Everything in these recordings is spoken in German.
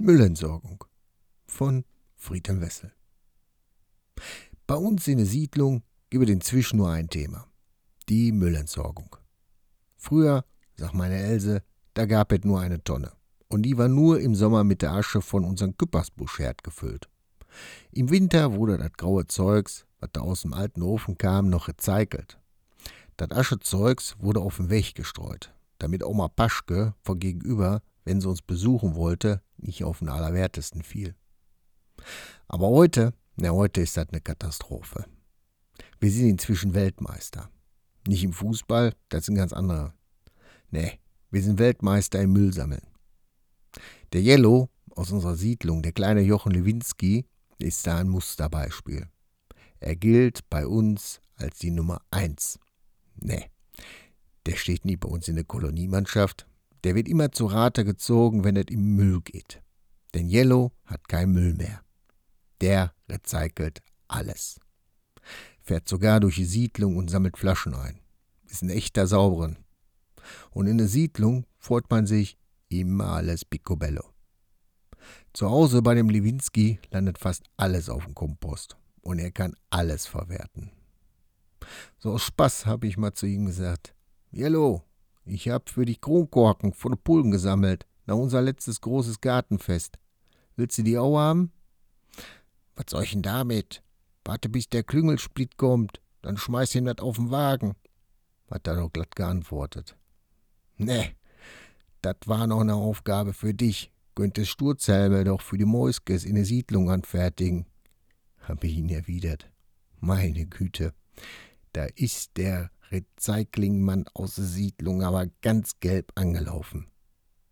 Müllentsorgung von Friedhelm Wessel. Bei uns in der Siedlung gibt es inzwischen nur ein Thema: die Müllentsorgung. Früher, sagt meine Else, da gab es nur eine Tonne. Und die war nur im Sommer mit der Asche von unserem Küppersbuschherd gefüllt. Im Winter wurde das graue Zeugs, was da aus dem alten Ofen kam, noch recycelt. Das Aschezeugs wurde auf den Weg gestreut, damit Oma Paschke von gegenüber, wenn sie uns besuchen wollte, nicht auf den Allerwertesten fiel. Aber heute, na heute ist das eine Katastrophe. Wir sind inzwischen Weltmeister. Nicht im Fußball, das sind ganz andere. Nee, wir sind Weltmeister im Müllsammeln. Der Yellow aus unserer Siedlung, der kleine Jochen Lewinski, ist da ein Musterbeispiel. Er gilt bei uns als die Nummer eins. Nee, der steht nie bei uns in der Koloniemannschaft. Der wird immer zu Rate gezogen, wenn es im Müll geht. Denn Yellow hat kein Müll mehr. Der recycelt alles. Fährt sogar durch die Siedlung und sammelt Flaschen ein. Ist ein echter Sauberen. Und in der Siedlung freut man sich immer alles picobello. Zu Hause bei dem Lewinsky landet fast alles auf dem Kompost und er kann alles verwerten. So aus Spaß habe ich mal zu ihm gesagt: Yellow, ich hab für dich Kronkorken von den Pullen gesammelt, nach unser letztes großes Gartenfest. Willst du die auch haben? Was soll ich denn damit? Warte, bis der Klüngelsplit kommt, dann schmeiß ihm das auf den Wagen, hat er doch glatt geantwortet. Nee, das war noch eine Aufgabe für dich. Könntest Sturzhelme doch für die Mäuskes in der Siedlung anfertigen. Hab ich ihn erwidert. Meine Güte, da ist der Recyclingmann aus der Siedlung aber ganz gelb angelaufen.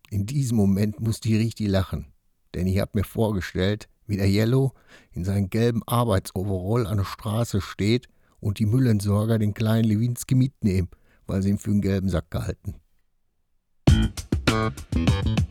In diesem Moment musste ich richtig lachen, denn ich hab mir vorgestellt, wie der Yellow in seinem gelben Arbeitsoverall an der Straße steht und die Müllentsorger den kleinen Lewinski mitnehmen, weil sie ihn für einen gelben Sack gehalten. Musik